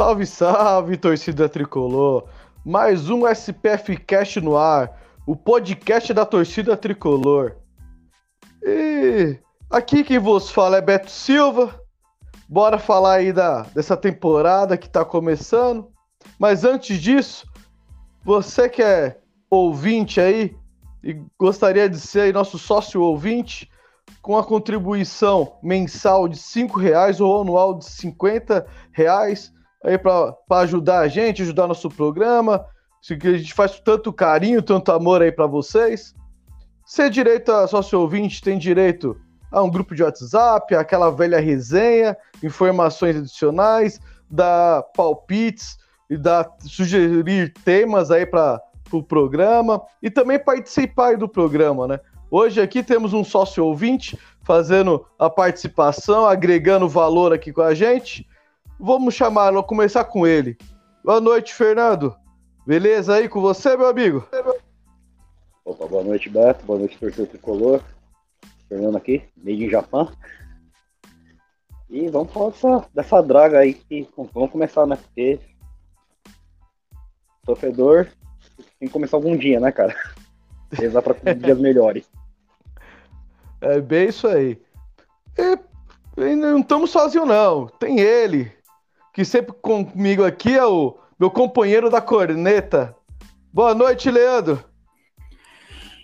Salve, salve, torcida tricolor! Mais um SPF Cast no ar, o podcast da torcida tricolor. E aqui quem vos fala é Beto Silva. Bora falar aí da, dessa temporada que tá começando. Mas antes disso, você que é ouvinte aí e gostaria de ser nosso sócio ouvinte, com a contribuição mensal de R$ reais ou anual de R$ reais aí para ajudar a gente, ajudar nosso programa, que a gente faz tanto carinho, tanto amor aí para vocês. Ser direito a sócio ouvinte tem direito a um grupo de WhatsApp, aquela velha resenha, informações adicionais, dar palpites e dar sugerir temas aí para o pro programa e também participar do programa, né? Hoje aqui temos um sócio ouvinte fazendo a participação, agregando valor aqui com a gente. Vamos chamar, vamos começar com ele. Boa noite, Fernando. Beleza aí com você, meu amigo? Opa, boa noite, Beto. Boa noite, torcedor tricolor. Fernando aqui, meio em Japão. E vamos falar dessa, dessa draga aí que vamos começar, né? Porque sofredor tem que começar algum dia, né, cara? Rezar para dias melhores. É bem isso aí. E, e não estamos sozinhos, não. Tem ele, que sempre comigo aqui é o meu companheiro da corneta. Boa noite, Leandro.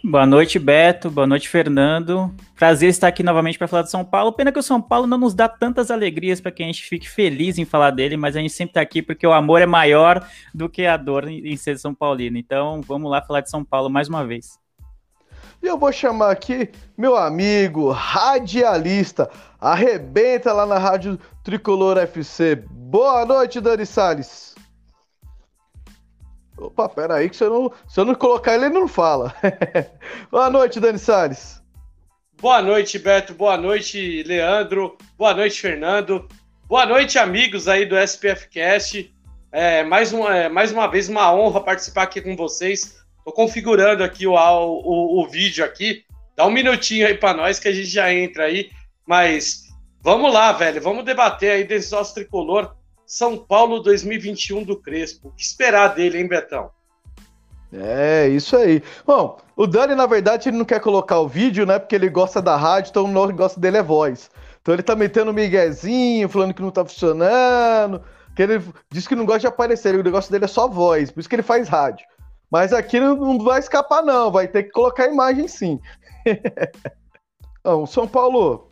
Boa noite, Beto. Boa noite, Fernando. Prazer estar aqui novamente para falar de São Paulo. Pena que o São Paulo não nos dá tantas alegrias para que a gente fique feliz em falar dele, mas a gente sempre está aqui porque o amor é maior do que a dor em ser São Paulino. Então, vamos lá falar de São Paulo mais uma vez. E eu vou chamar aqui meu amigo radialista, arrebenta lá na Rádio Tricolor FC. Boa noite, Dani Salles. Opa, peraí, que se eu não, se eu não colocar ele, ele não fala. Boa noite, Dani Salles. Boa noite, Beto. Boa noite, Leandro. Boa noite, Fernando. Boa noite, amigos aí do SPF Cast. É, mais, uma, é, mais uma vez, uma honra participar aqui com vocês. Tô configurando aqui o, o, o vídeo aqui. Dá um minutinho aí para nós que a gente já entra aí. Mas vamos lá, velho. Vamos debater aí desse nosso tricolor São Paulo 2021 do Crespo. O que esperar dele, hein, Betão? É, isso aí. Bom, o Dani, na verdade, ele não quer colocar o vídeo, né? Porque ele gosta da rádio, então o negócio dele é voz. Então ele tá metendo miguezinho, falando que não tá funcionando. Que ele diz que não gosta de aparecer, o negócio dele é só voz, por isso que ele faz rádio. Mas aqui não vai escapar, não. Vai ter que colocar a imagem sim. o São Paulo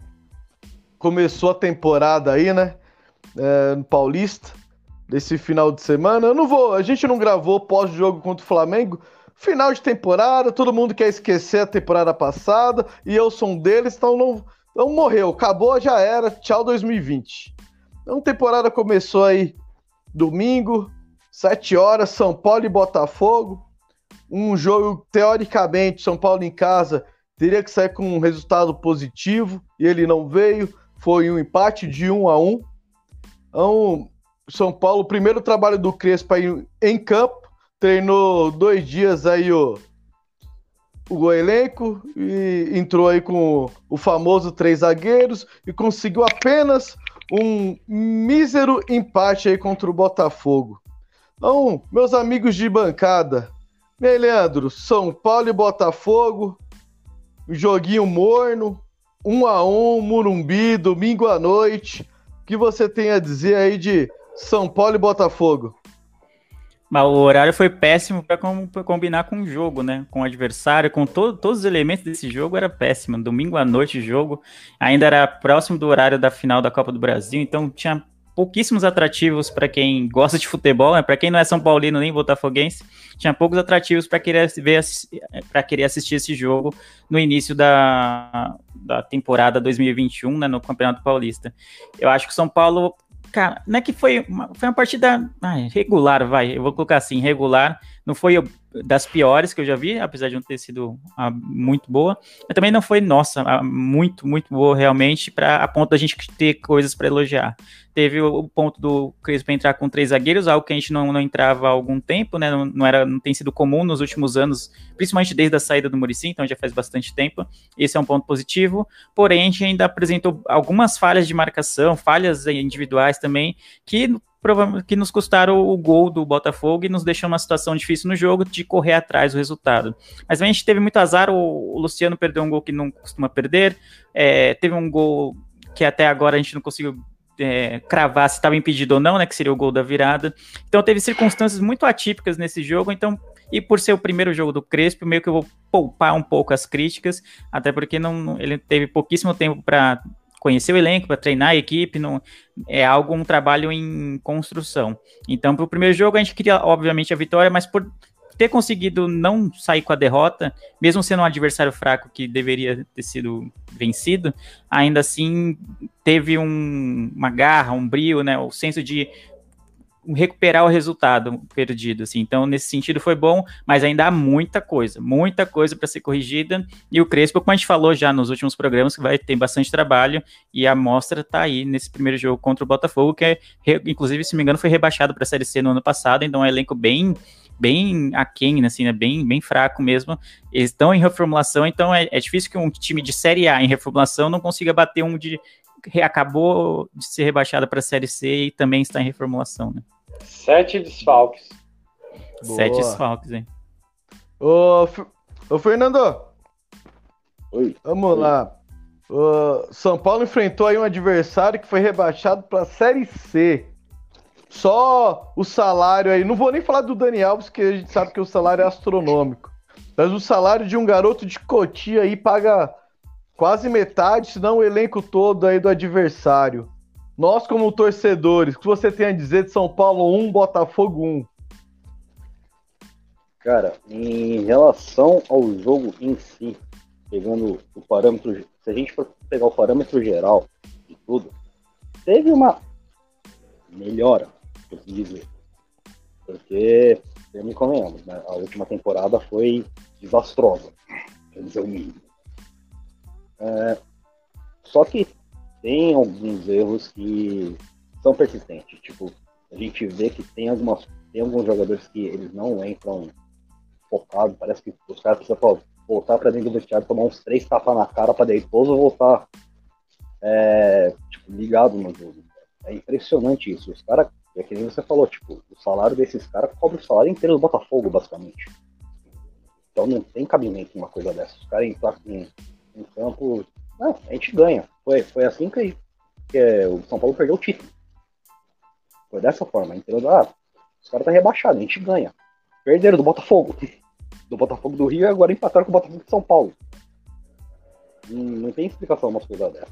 começou a temporada aí, né? É, no Paulista, desse final de semana. Eu não vou. A gente não gravou pós-jogo contra o Flamengo. Final de temporada, todo mundo quer esquecer a temporada passada. E eu sou um deles, então não. Então morreu, acabou, já era. Tchau 2020. Então, temporada começou aí domingo, 7 horas, São Paulo e Botafogo. Um jogo, teoricamente, São Paulo em casa teria que sair com um resultado positivo e ele não veio. Foi um empate de 1 a 1. Então, São Paulo, primeiro trabalho do Crespo aí em campo, treinou dois dias aí o, o elenco e entrou aí com o famoso três zagueiros e conseguiu apenas um mísero empate aí contra o Botafogo. Então, meus amigos de bancada, aí, Leandro, São Paulo e Botafogo, joguinho morno, um a um, Murumbi, domingo à noite. Que você tem a dizer aí de São Paulo e Botafogo? Mas o horário foi péssimo para com, combinar com o jogo, né? Com o adversário, com to todos os elementos desse jogo era péssimo. Domingo à noite, jogo ainda era próximo do horário da final da Copa do Brasil, então tinha pouquíssimos atrativos para quem gosta de futebol, né? Para quem não é São Paulino nem botafoguense, tinha poucos atrativos para querer ver para querer assistir esse jogo no início da, da temporada 2021, né, no Campeonato Paulista. Eu acho que o São Paulo Cara, não é que foi uma, foi uma partida regular, vai. Eu vou colocar assim, regular. Não foi das piores que eu já vi, apesar de não ter sido a, muito boa. Mas também não foi, nossa, a, muito, muito boa realmente, para a ponto da gente ter coisas para elogiar. Teve o, o, ponto do Crespo entrar com três zagueiros, algo que a gente não, não entrava há algum tempo, né? Não, não, era, não tem sido comum nos últimos anos, principalmente desde a saída do Murici, então já faz bastante tempo. Esse é um ponto positivo. Porém, a gente ainda apresentou algumas falhas de marcação, falhas individuais também, que que nos custaram o gol do Botafogo e nos deixou uma situação difícil no jogo de correr atrás do resultado. Mas a gente teve muito azar, o, Luciano perdeu um gol que não costuma perder, é, teve um gol que até agora a gente não conseguiu é, cravar se estava impedido ou não, né, que seria o gol da virada. Então teve circunstâncias muito atípicas nesse jogo, então e por ser o primeiro jogo do Crespo, meio que eu vou poupar um pouco as críticas, até porque não, ele teve pouquíssimo tempo para conhecer o elenco, para treinar a equipe, não, é algo, um trabalho em construção. Então, para o primeiro jogo, a gente queria, obviamente, a vitória, mas por ter conseguido não sair com a derrota, mesmo sendo um adversário fraco que deveria ter sido vencido, ainda assim teve um, uma garra, um brilho, né, o senso de recuperar o resultado perdido, assim. Então, nesse sentido foi bom, mas ainda há muita coisa, muita coisa para ser corrigida. E o Crespo, como a gente falou já nos últimos programas, que vai ter bastante trabalho e a amostra está aí nesse primeiro jogo contra o Botafogo, que é, inclusive, se não me engano, foi rebaixado para a Série C no ano passado, então é um elenco bem bem aquém, assim, né, bem, bem fraco mesmo. Eles estão em reformulação, então é, é difícil que um time de Série A em reformulação não consiga bater um de acabou de ser rebaixado para a Série C e também está em reformulação, né? Sete desfalques. Boa. Sete desfalques, hein? Ô, Ô Fernando. Oi. Vamos Oi. lá. O São Paulo enfrentou aí um adversário que foi rebaixado para a Série C. Só o salário aí, não vou nem falar do Dani Alves, que a gente sabe que o salário é astronômico. Mas o salário de um garoto de Cotia aí paga quase metade, se não o elenco todo aí do adversário. Nós, como torcedores, o que você tem a dizer de São Paulo 1, Botafogo 1? Cara, em relação ao jogo em si, pegando o parâmetro, se a gente for pegar o parâmetro geral de tudo, teve uma melhora, por assim dizer. Porque, me convenhamos, né? A última temporada foi desastrosa, quer dizer o mínimo. É, só que tem alguns erros que são persistentes. Tipo, a gente vê que tem algumas tem alguns jogadores que eles não entram focados. Parece que os caras precisam voltar para dentro do vestiário, tomar uns três tapas na cara para depois voltar é, tipo, ligado no jogo. É impressionante isso. Os caras, é que nem você falou, tipo, o salário desses caras cobre o salário inteiro do Botafogo, basicamente. Então não tem cabimento uma coisa dessa. Os caras entram em, em campo não, a gente ganha. Foi, foi assim que, que é, o São Paulo perdeu o título. Foi dessa forma, entendeu? Ah, os caras tá rebaixados, a gente ganha. Perderam do Botafogo. Do Botafogo do Rio e agora empataram com o Botafogo de São Paulo. Não, não tem explicação uma coisa dessa.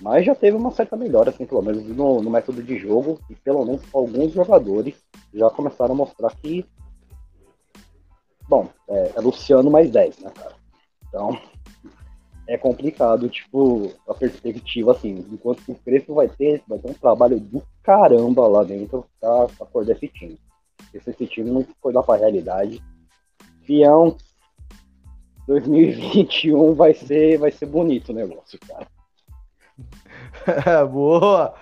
Mas já teve uma certa melhora, assim, pelo menos no, no método de jogo, e pelo menos alguns jogadores já começaram a mostrar que. Bom, é, é Luciano mais 10, né, cara? Então, é complicado, tipo, a perspectiva, assim, enquanto que o Crespo vai ter, vai ter um trabalho do caramba lá dentro pra acordar esse time. Se esse time não acordar pra realidade, fião, 2021 vai ser, vai ser bonito o negócio, cara. É, boa!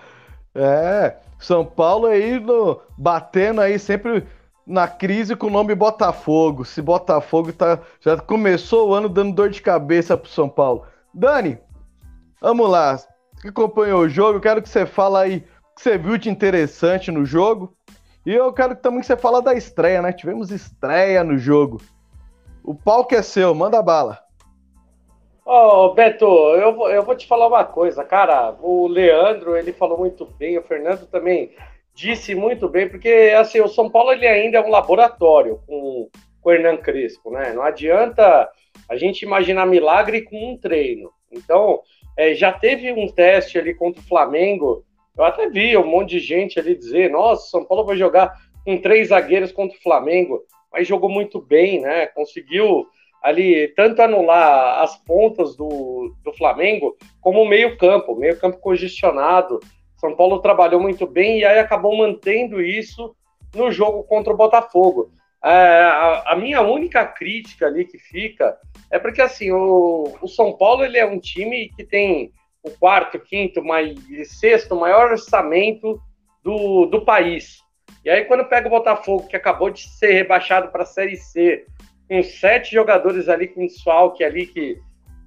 É, São Paulo aí no, batendo aí sempre na crise com o nome Botafogo. Se Botafogo tá, já começou o ano dando dor de cabeça pro São Paulo. Dani, vamos lá. Você acompanhou o jogo, quero que você fale aí o que você viu de interessante no jogo. E eu quero também que você fale da estreia, né? Tivemos estreia no jogo. O palco é seu, manda bala. Ô, oh, Beto, eu vou, eu vou te falar uma coisa, cara. O Leandro, ele falou muito bem, o Fernando também disse muito bem, porque assim, o São Paulo ele ainda é um laboratório com, com o Hernan Crespo, né? Não adianta a gente imaginar milagre com um treino. Então, é, já teve um teste ali contra o Flamengo. Eu até vi um monte de gente ali dizer: nossa, São Paulo vai jogar com três zagueiros contra o Flamengo, mas jogou muito bem, né? Conseguiu ali tanto anular as pontas do, do Flamengo, como o meio-campo, meio-campo congestionado São Paulo trabalhou muito bem e aí acabou mantendo isso no jogo contra o Botafogo. É, a, a, minha única crítica ali que fica é porque assim o, o, São Paulo ele é um time que tem o quarto, quinto, mais, sexto maior orçamento do, do país. E aí quando pega o Botafogo que acabou de ser rebaixado para a Série C, com sete jogadores ali com desfalque ali que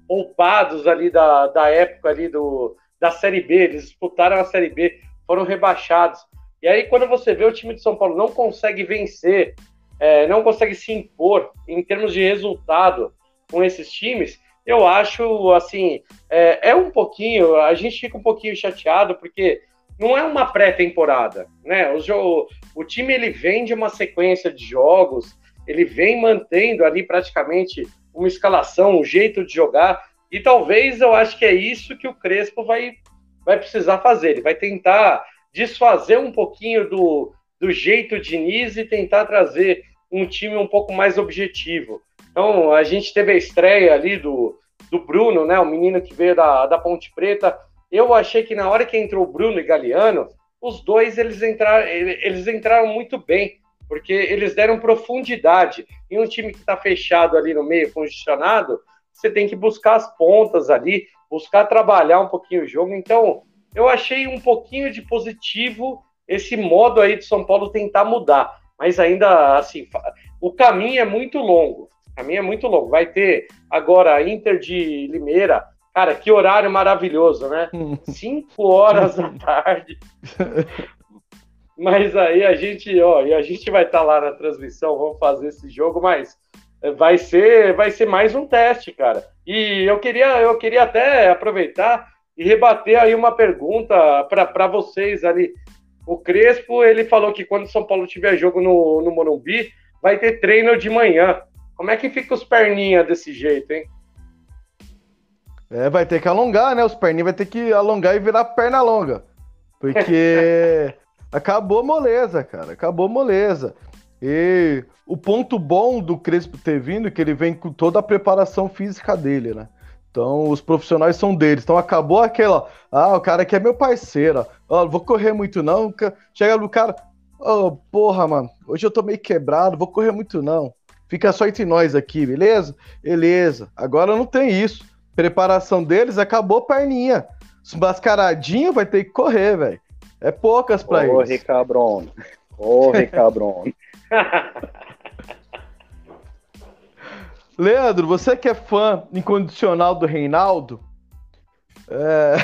poupados ali da, da época ali do, da Série B, eles disputaram a Série B, foram rebaixados. E aí, quando você vê o time de São Paulo não consegue vencer, é, não consegue se impor em termos de resultado com esses times, eu acho, assim, é, é um pouquinho, a gente fica um pouquinho chateado, porque não é uma pré-temporada, né? O, o time, ele vem de uma sequência de jogos, ele vem mantendo ali praticamente uma escalação, um jeito de jogar, e talvez eu acho que é isso que o Crespo vai, vai precisar fazer. Ele vai tentar desfazer um pouquinho do, do jeito de Nise e tentar trazer um time um pouco mais objetivo. Então, a gente teve a estreia ali do, do Bruno, né, o menino que veio da, da Ponte Preta. Eu achei que na hora que entrou o Bruno e Galeano, os dois eles entraram, eles entraram muito bem porque eles deram profundidade. Em um time que está fechado ali no meio, congestionado, você tem que buscar as pontas ali, buscar trabalhar um pouquinho o jogo. Então, eu achei um pouquinho de positivo esse modo aí de São Paulo tentar mudar. Mas ainda assim, o caminho é muito longo. O caminho é muito longo. Vai ter agora Inter de Limeira. Cara, que horário maravilhoso, né? Cinco horas da tarde. Mas aí a gente, ó, e a gente vai estar tá lá na transmissão, vamos fazer esse jogo, mas vai ser, vai ser mais um teste, cara. E eu queria, eu queria até aproveitar e rebater aí uma pergunta para vocês ali. O Crespo, ele falou que quando São Paulo tiver jogo no, no Morumbi, vai ter treino de manhã. Como é que fica os perninhas desse jeito, hein? É, vai ter que alongar, né? Os perninhos vai ter que alongar e virar perna longa. Porque Acabou moleza, cara. Acabou moleza. E o ponto bom do Crespo ter vindo é que ele vem com toda a preparação física dele, né? Então, os profissionais são deles. Então, acabou aquela. Ah, o cara aqui é meu parceiro. Ó, vou correr muito não. Chega no cara. Ô, oh, porra, mano. Hoje eu tô meio quebrado. Vou correr muito não. Fica só entre nós aqui, beleza? Beleza. Agora não tem isso. Preparação deles acabou perninha. Os mascaradinho vai ter que correr, velho. É poucas pra Ô, eles. Ricabron. Ô, Ricabron. Leandro, você que é fã incondicional do Reinaldo, é...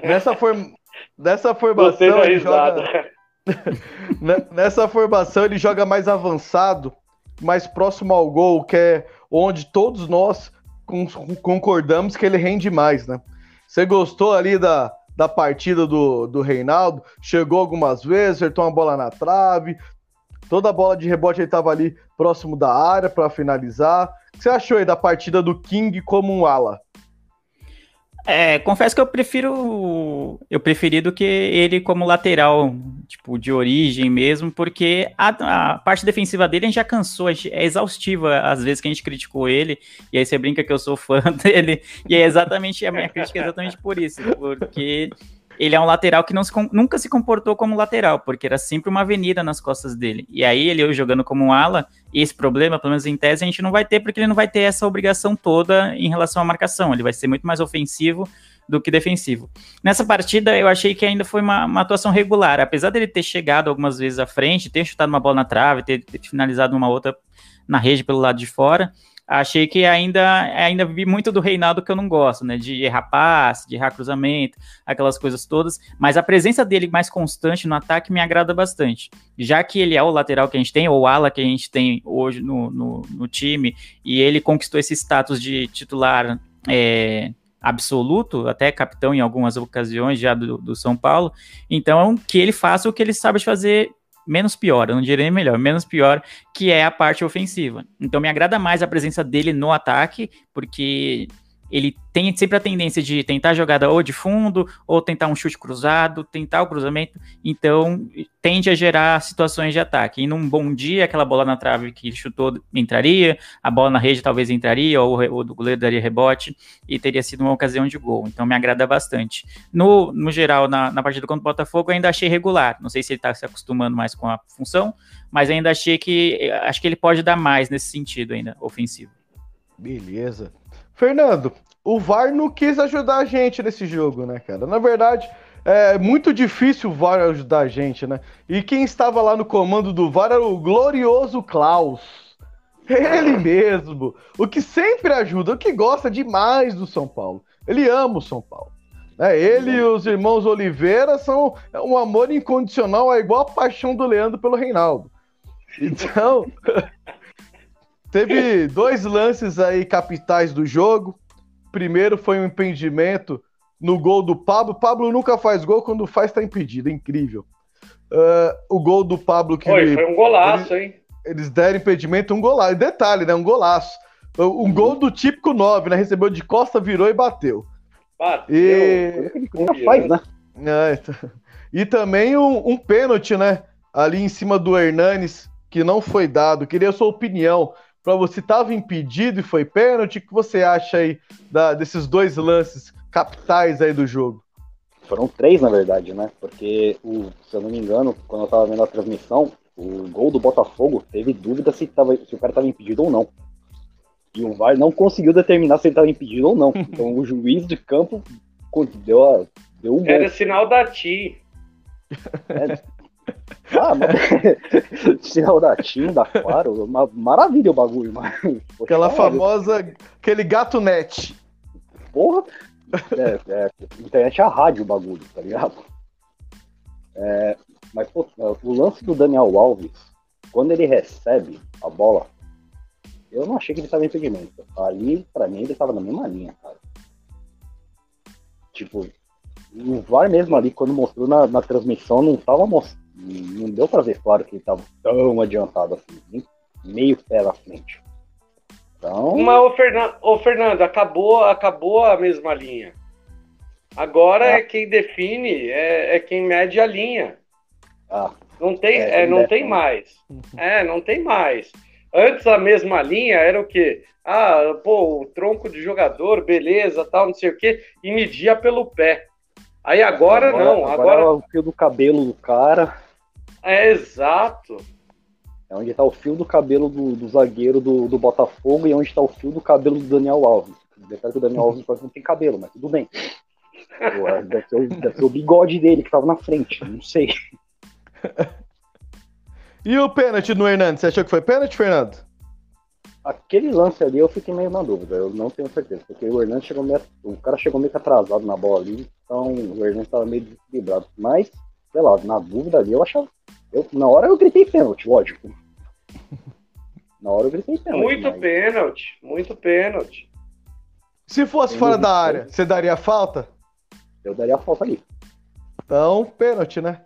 nessa, form... nessa formação ele joga... nessa formação ele joga mais avançado, mais próximo ao gol, que é onde todos nós concordamos que ele rende mais, né? Você gostou ali da, da partida do, do Reinaldo, chegou algumas vezes, acertou uma bola na trave, toda a bola de rebote ele estava ali próximo da área para finalizar. O que você achou aí da partida do King como um ala? É, confesso que eu prefiro eu preferi do que ele como lateral, tipo, de origem mesmo, porque a, a parte defensiva dele a gente já cansou, gente, é exaustiva às vezes que a gente criticou ele, e aí você brinca que eu sou fã dele, e é exatamente, a minha crítica é exatamente por isso, porque ele é um lateral que se, nunca se comportou como lateral, porque era sempre uma avenida nas costas dele. E aí ele jogando como um ala, esse problema, pelo menos em tese, a gente não vai ter, porque ele não vai ter essa obrigação toda em relação à marcação. Ele vai ser muito mais ofensivo do que defensivo. Nessa partida, eu achei que ainda foi uma, uma atuação regular. Apesar dele ter chegado algumas vezes à frente, ter chutado uma bola na trave, ter, ter finalizado uma outra na rede pelo lado de fora, achei que ainda ainda vi muito do Reinaldo que eu não gosto, né? De errar passe, de errar cruzamento, aquelas coisas todas. Mas a presença dele mais constante no ataque me agrada bastante. Já que ele é o lateral que a gente tem, ou ala que a gente tem hoje no, no, no time, e ele conquistou esse status de titular. É, absoluto, até capitão em algumas ocasiões já do, do São Paulo. Então, que ele faça o que ele sabe fazer menos pior, eu não diria melhor, menos pior, que é a parte ofensiva. Então me agrada mais a presença dele no ataque, porque ele tem sempre a tendência de tentar a jogada ou de fundo, ou tentar um chute cruzado, tentar o cruzamento, então tende a gerar situações de ataque. E num bom dia, aquela bola na trave que ele chutou entraria, a bola na rede talvez entraria, ou o do goleiro daria rebote, e teria sido uma ocasião de gol. Então me agrada bastante. No, no geral, na, na partida contra o Botafogo, eu ainda achei regular. Não sei se ele está se acostumando mais com a função, mas ainda achei que acho que ele pode dar mais nesse sentido ainda, ofensivo. Beleza. Fernando, o VAR não quis ajudar a gente nesse jogo, né, cara? Na verdade, é muito difícil o VAR ajudar a gente, né? E quem estava lá no comando do VAR era o glorioso Klaus. Ele mesmo. O que sempre ajuda, o que gosta demais do São Paulo. Ele ama o São Paulo. É, ele e os irmãos Oliveira são um amor incondicional, é igual a paixão do Leandro pelo Reinaldo. Então, Teve dois lances aí capitais do jogo. Primeiro foi um impedimento no gol do Pablo. Pablo nunca faz gol, quando faz tá impedido. É incrível. Uh, o gol do Pablo que. Foi, ele, foi um golaço, ele, hein? Eles deram impedimento, um golaço. Detalhe, né? Um golaço. Um uhum. gol do típico 9, né? Recebeu de costa, virou e bateu. Bateu. E... Ele faz, né? É, então... E também um, um pênalti, né? Ali em cima do Hernanes, que não foi dado. Queria a sua opinião para você estava impedido e foi pênalti. O que você acha aí da, desses dois lances capitais aí do jogo? Foram três, na verdade, né? Porque, o, se eu não me engano, quando eu estava vendo a transmissão, o gol do Botafogo teve dúvida se, tava, se o cara estava impedido ou não. E o VAR não conseguiu determinar se ele estava impedido ou não. Então o juiz de campo deu, a, deu um gol. Era sinal da TI. É, ah, mas... sinal da TIM, da Claro, uma maravilha o bagulho, mas. Aquela famosa. Aquele gato net. Porra! É, é, internet é a rádio o bagulho, tá ligado? É, mas, pô, o lance do Daniel Alves, quando ele recebe a bola, eu não achei que ele estava em impedimento. Ali, pra mim, ele estava na mesma linha, cara. Tipo, o VAR mesmo ali, quando mostrou na, na transmissão, não tava mostrando não deu para ver claro que ele estava tão adiantado assim, meio pé na frente. Então... Mas, ô Fernando, ô Fernando, acabou, acabou a mesma linha. Agora ah. é quem define, é, é, quem mede a linha. Ah. Não tem, é, é não tem mais. É, não tem mais. Antes a mesma linha era o quê? Ah, pô, o tronco de jogador, beleza, tal, não sei o quê, e media pelo pé. Aí agora, agora não, agora... agora... É o fio do cabelo do cara. É exato. É onde está o fio do cabelo do, do zagueiro do, do, Botafogo e onde está o fio do cabelo do Daniel Alves. Detalhe que o Daniel Alves não tem cabelo, mas tudo bem. É, deve, ser, deve ser o bigode dele que estava na frente, não sei. E o pênalti no Hernandes? Você achou que foi pênalti, Fernando? Aquele lance ali eu fiquei meio na dúvida, eu não tenho certeza, porque o Hernandes chegou meio. O cara chegou meio que atrasado na bola ali, então o Hernandes estava meio desequilibrado. Mas, sei lá, na dúvida ali eu achava eu, na hora eu gritei pênalti, lógico. Na hora eu gritei pênalti. Muito mas... pênalti, muito pênalti. Se fosse fora da área, você daria falta? Eu daria falta ali. Então, pênalti, né?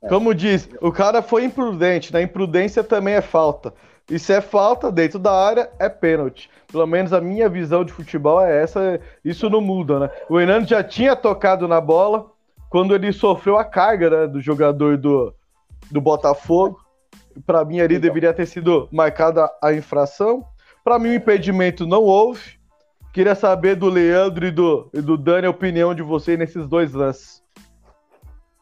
É. Como diz, o cara foi imprudente, né? Imprudência também é falta. E se é falta dentro da área, é pênalti. Pelo menos a minha visão de futebol é essa, isso não muda, né? O Hernando já tinha tocado na bola quando ele sofreu a carga né, do jogador do, do Botafogo. Para mim, ali deveria ter sido marcada a infração. Para mim, o impedimento não houve. Queria saber do Leandro e do, e do Dani a opinião de vocês nesses dois lances.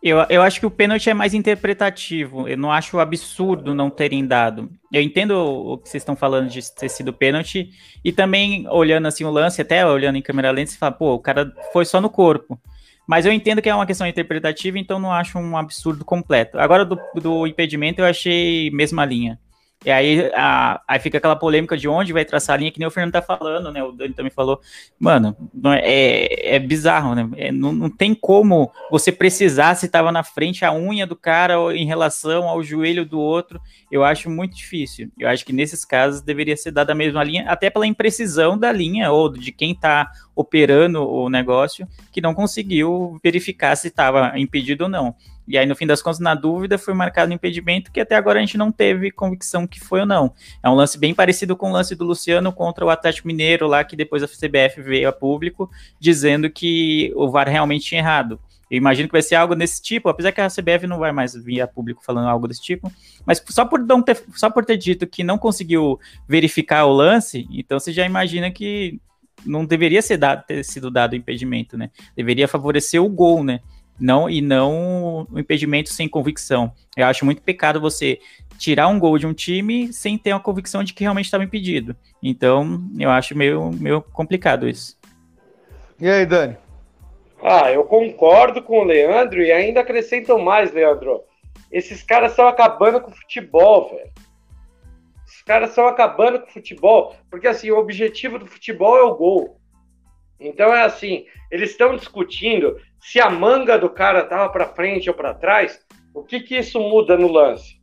Eu, eu acho que o pênalti é mais interpretativo. Eu não acho absurdo não terem dado. Eu entendo o que vocês estão falando de ter sido pênalti. E também, olhando assim o lance, até olhando em câmera lenta, você fala, pô, o cara foi só no corpo. Mas eu entendo que é uma questão interpretativa, então não acho um absurdo completo. Agora, do, do impedimento, eu achei mesma linha. E aí, a, aí fica aquela polêmica de onde vai traçar a linha, que nem o Fernando tá falando, né? O Dani também falou. Mano, é, é, é bizarro, né? É, não, não tem como você precisar se tava na frente a unha do cara em relação ao joelho do outro. Eu acho muito difícil. Eu acho que nesses casos deveria ser dada a mesma linha, até pela imprecisão da linha ou de quem tá operando o negócio, que não conseguiu verificar se estava impedido ou não. E aí, no fim das contas, na dúvida, foi marcado impedimento que até agora a gente não teve convicção que foi ou não. É um lance bem parecido com o lance do Luciano contra o Atlético Mineiro, lá que depois a CBF veio a público dizendo que o VAR realmente tinha errado. Eu imagino que vai ser algo desse tipo, apesar que a CBF não vai mais vir a público falando algo desse tipo, mas só por, não ter, só por ter dito que não conseguiu verificar o lance, então você já imagina que não deveria ser dado, ter sido dado o impedimento, né? Deveria favorecer o gol, né? Não, e não o impedimento sem convicção. Eu acho muito pecado você tirar um gol de um time sem ter a convicção de que realmente estava impedido. Então, eu acho meio, meio complicado isso. E aí, Dani? Ah, eu concordo com o Leandro e ainda acrescento mais, Leandro. Esses caras estão acabando com o futebol, velho. Esses caras estão acabando com o futebol, porque assim, o objetivo do futebol é o gol. Então é assim, eles estão discutindo se a manga do cara tava para frente ou para trás, o que que isso muda no lance?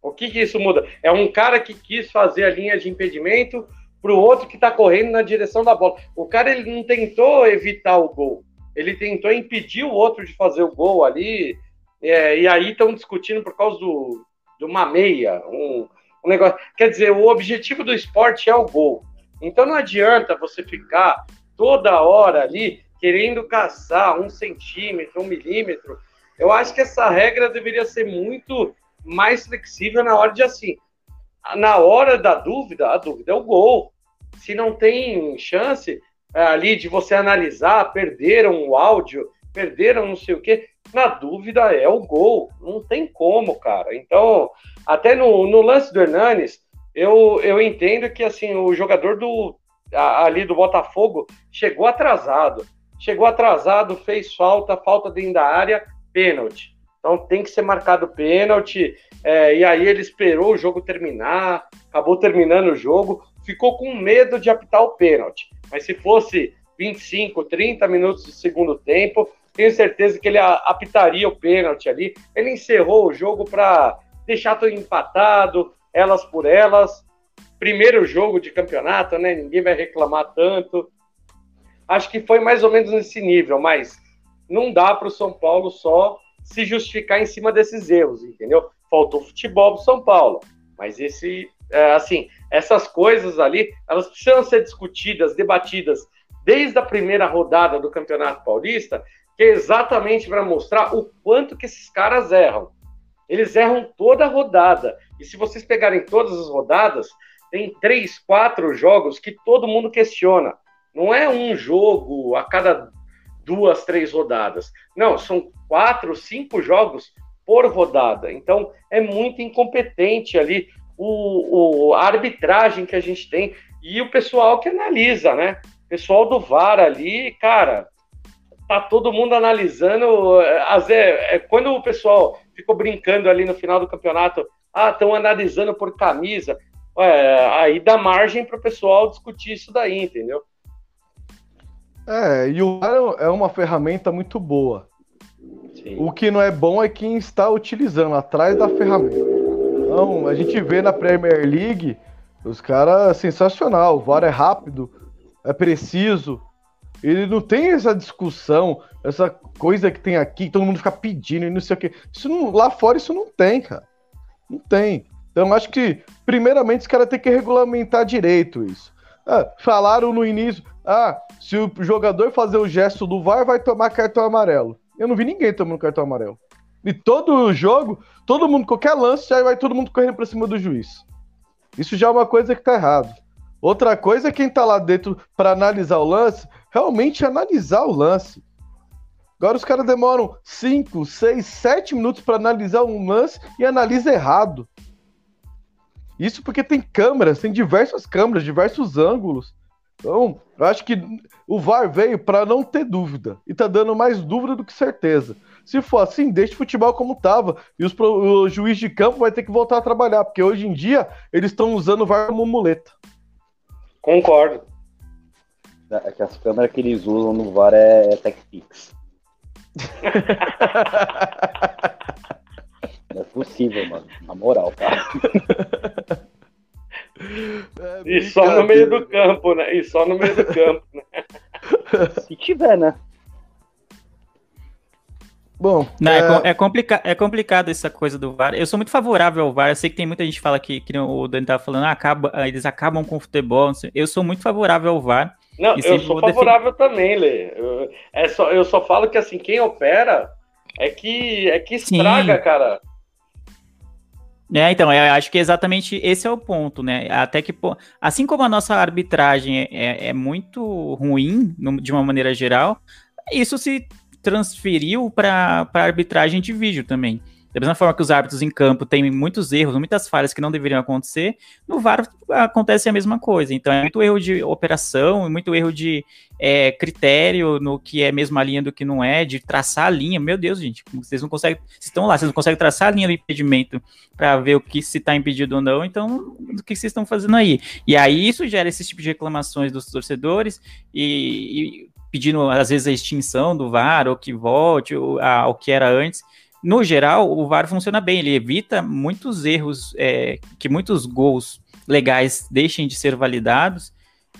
O que que isso muda? É um cara que quis fazer a linha de impedimento para o outro que está correndo na direção da bola. O cara ele não tentou evitar o gol, ele tentou impedir o outro de fazer o gol ali. É, e aí estão discutindo por causa do, de uma meia, um, um negócio. Quer dizer, o objetivo do esporte é o gol. Então não adianta você ficar toda hora ali querendo caçar um centímetro, um milímetro. Eu acho que essa regra deveria ser muito mais flexível na hora de assim. Na hora da dúvida, a dúvida é o gol se não tem chance é, ali de você analisar, perderam o áudio, perderam não sei o quê, na dúvida é o gol. Não tem como, cara. Então, até no, no lance do Hernanes, eu, eu entendo que assim, o jogador do ali do Botafogo chegou atrasado. Chegou atrasado, fez falta, falta dentro da área, pênalti. Então tem que ser marcado pênalti. É, e aí ele esperou o jogo terminar, acabou terminando o jogo ficou com medo de apitar o pênalti. Mas se fosse 25, 30 minutos de segundo tempo, tenho certeza que ele apitaria o pênalti ali. Ele encerrou o jogo para deixar tudo empatado, elas por elas. Primeiro jogo de campeonato, né? Ninguém vai reclamar tanto. Acho que foi mais ou menos nesse nível, mas não dá para o São Paulo só se justificar em cima desses erros, entendeu? Faltou futebol pro São Paulo, mas esse é, assim, essas coisas ali, elas precisam ser discutidas, debatidas desde a primeira rodada do Campeonato Paulista, que é exatamente para mostrar o quanto que esses caras erram. Eles erram toda a rodada. E se vocês pegarem todas as rodadas, tem três, quatro jogos que todo mundo questiona. Não é um jogo a cada duas, três rodadas. Não, são quatro, cinco jogos por rodada. Então é muito incompetente ali o, o, a arbitragem que a gente tem e o pessoal que analisa, né? O pessoal do VAR ali, cara, tá todo mundo analisando. É, é, quando o pessoal ficou brincando ali no final do campeonato, ah, estão analisando por camisa, é, aí dá margem para o pessoal discutir isso daí, entendeu? É, e o VAR é uma ferramenta muito boa. Sim. O que não é bom é quem está utilizando atrás da ferramenta. Então, a gente vê na Premier League os caras sensacional. O VAR é rápido, é preciso. Ele não tem essa discussão, essa coisa que tem aqui, todo mundo fica pedindo e não sei o quê. Isso não, lá fora isso não tem, cara. Não tem. Então acho que, primeiramente, os caras têm que regulamentar direito isso. Ah, falaram no início, ah, se o jogador fazer o gesto do VAR, vai tomar cartão amarelo. Eu não vi ninguém tomando cartão amarelo. E todo jogo, todo mundo, qualquer lance, já vai todo mundo correndo pra cima do juiz. Isso já é uma coisa que tá errado. Outra coisa é quem tá lá dentro para analisar o lance, realmente analisar o lance. Agora os caras demoram 5, 6, 7 minutos para analisar um lance e analisa errado. Isso porque tem câmeras, tem diversas câmeras, diversos ângulos. Então, eu acho que o VAR veio para não ter dúvida. E tá dando mais dúvida do que certeza. Se for assim, deixa o futebol como tava. E os, o juiz de campo vai ter que voltar a trabalhar, porque hoje em dia eles estão usando o VAR como muleta. Concordo. É que as câmeras que eles usam no VAR é, é TechPix. Não é possível, mano. Na moral, tá? É e só no meio do campo, né? E só no meio do campo, né? Se tiver, né? Bom, Não, é, é, é, complica é complicado essa coisa do VAR. Eu sou muito favorável ao VAR. Eu sei que tem muita gente que fala que, que o Dani tava falando, ah, acaba, eles acabam com o futebol. Eu sou muito favorável ao VAR. Não, eu sou favorável também, Lê. Eu, é só, eu só falo que assim, quem opera é que, é que estraga, Sim. cara. É, então, eu acho que exatamente esse é o ponto, né? Até que, assim como a nossa arbitragem é, é, é muito ruim, de uma maneira geral, isso se transferiu para a arbitragem de vídeo também. Da mesma forma que os árbitros em campo têm muitos erros, muitas falhas que não deveriam acontecer, no VAR acontece a mesma coisa. Então é muito erro de operação, muito erro de é, critério no que é mesmo a linha do que não é, de traçar a linha. Meu Deus, gente, vocês não conseguem. Vocês estão lá, vocês não conseguem traçar a linha do impedimento para ver o que se está impedido ou não, então o que vocês estão fazendo aí? E aí isso gera esse tipo de reclamações dos torcedores e, e pedindo às vezes a extinção do VAR ou que volte ao que era antes no geral, o VAR funciona bem, ele evita muitos erros, é, que muitos gols legais deixem de ser validados,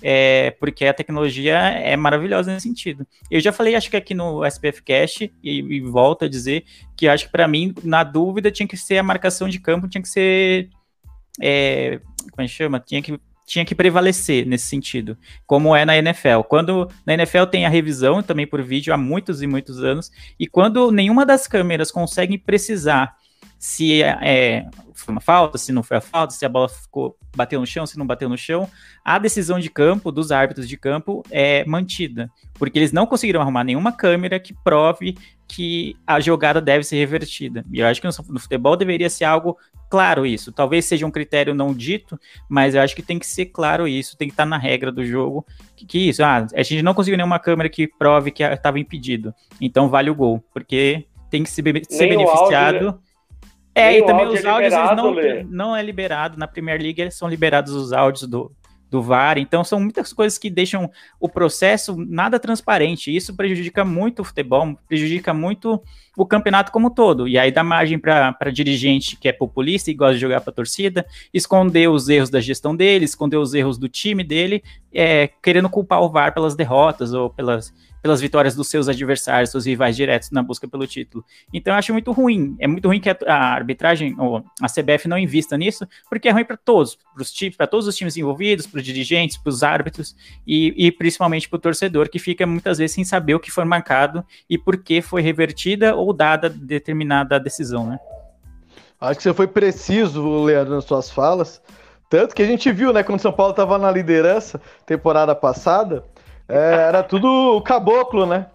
é, porque a tecnologia é maravilhosa nesse sentido. Eu já falei, acho que aqui no SPF Cast, e, e volto a dizer, que acho que para mim, na dúvida, tinha que ser a marcação de campo, tinha que ser. É, como é que chama? Tinha que tinha que prevalecer nesse sentido, como é na NFL. Quando na NFL tem a revisão também por vídeo há muitos e muitos anos, e quando nenhuma das câmeras consegue precisar se é, foi uma falta, se não foi a falta, se a bola ficou bateu no chão, se não bateu no chão, a decisão de campo dos árbitros de campo é mantida, porque eles não conseguiram arrumar nenhuma câmera que prove que a jogada deve ser revertida. E eu acho que no, futebol deveria ser algo claro isso. Talvez seja um critério não dito, mas eu acho que tem que ser claro isso, tem que estar na regra do jogo. Que, que isso, ah, a gente não conseguiu nenhuma câmera que prove que estava impedido. Então vale o gol, porque tem que ser, ser beneficiado. Áudio, é, Nem e também os é áudios não, não é liberado. Na Premier League são liberados os áudios do, do VAR. Então são muitas coisas que deixam o processo nada transparente. Isso prejudica muito o futebol, prejudica muito o campeonato como um todo. E aí dá margem para dirigente que é populista e gosta de jogar para torcida, esconder os erros da gestão dele, esconder os erros do time dele, é, querendo culpar o VAR pelas derrotas ou pelas pelas vitórias dos seus adversários, seus rivais diretos na busca pelo título. Então eu acho muito ruim. É muito ruim que a, a arbitragem, ou a CBF não invista nisso, porque é ruim para todos, para todos os times envolvidos, para os dirigentes, para os árbitros e, e principalmente para o torcedor, que fica muitas vezes sem saber o que foi marcado e por que foi revertida ou dada determinada decisão, né? Acho que você foi preciso, Leandro, nas suas falas. Tanto que a gente viu, né, quando o São Paulo estava na liderança temporada passada, é, era tudo caboclo, né?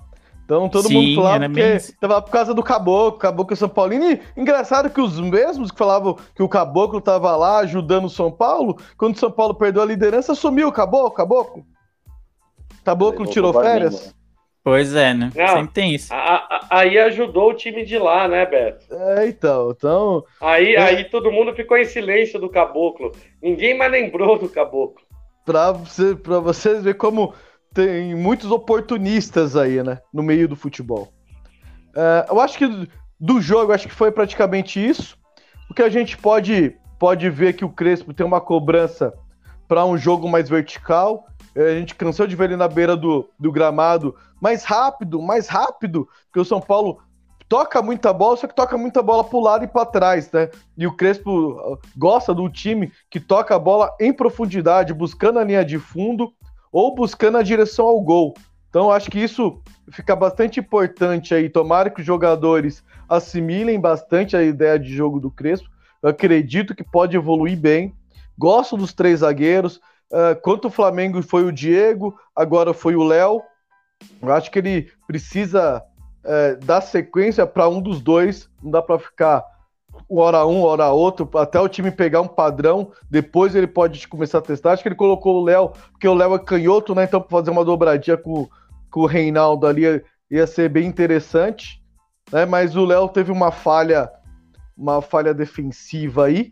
Então todo Sim, mundo falava que tava por causa do caboclo, caboclo São Paulino. E engraçado que os mesmos que falavam que o caboclo tava lá ajudando o São Paulo, quando o São Paulo perdeu a liderança, sumiu o caboclo, caboclo. Caboclo tirou férias. Pois é, né? Não, Sempre tem isso. A, a, aí ajudou o time de lá, né, Beto? É, então. então aí, é... aí todo mundo ficou em silêncio do caboclo. Ninguém mais lembrou do caboclo. Pra, você, pra vocês verem como tem muitos oportunistas aí, né? No meio do futebol. É, eu acho que do jogo, acho que foi praticamente isso. O que a gente pode, pode ver que o Crespo tem uma cobrança para um jogo mais vertical. É, a gente cansou de ver ele na beira do, do gramado mais rápido, mais rápido, porque o São Paulo toca muita bola, só que toca muita bola para o lado e para trás, né? E o Crespo uh, gosta do time que toca a bola em profundidade, buscando a linha de fundo ou buscando a direção ao gol. Então, acho que isso fica bastante importante aí. Tomara que os jogadores assimilem bastante a ideia de jogo do Crespo. Eu acredito que pode evoluir bem. Gosto dos três zagueiros. Uh, quanto o Flamengo foi o Diego, agora foi o Léo. Eu acho que ele precisa uh, dar sequência para um dos dois. Não dá para ficar hora um, hora outro, até o time pegar um padrão, depois ele pode começar a testar. Acho que ele colocou o Léo, porque o Léo é canhoto, né? Então, fazer uma dobradinha com, com o Reinaldo ali ia ser bem interessante, né? Mas o Léo teve uma falha, uma falha defensiva aí,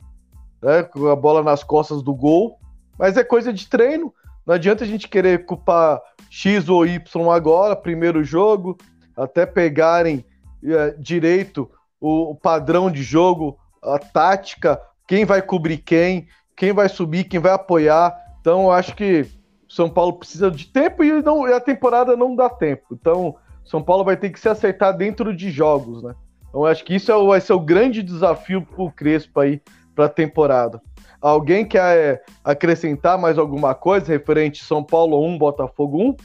né? Com a bola nas costas do gol, mas é coisa de treino. Não adianta a gente querer culpar X ou Y agora, primeiro jogo, até pegarem é, direito o, o padrão de jogo, a tática, quem vai cobrir quem, quem vai subir, quem vai apoiar. Então, eu acho que o São Paulo precisa de tempo e, não, e a temporada não dá tempo. Então, São Paulo vai ter que se aceitar dentro de jogos, né? Então acho que isso é vai ser o grande desafio pro Crespo aí para a temporada. Alguém quer é, acrescentar mais alguma coisa referente São Paulo 1, Botafogo 1?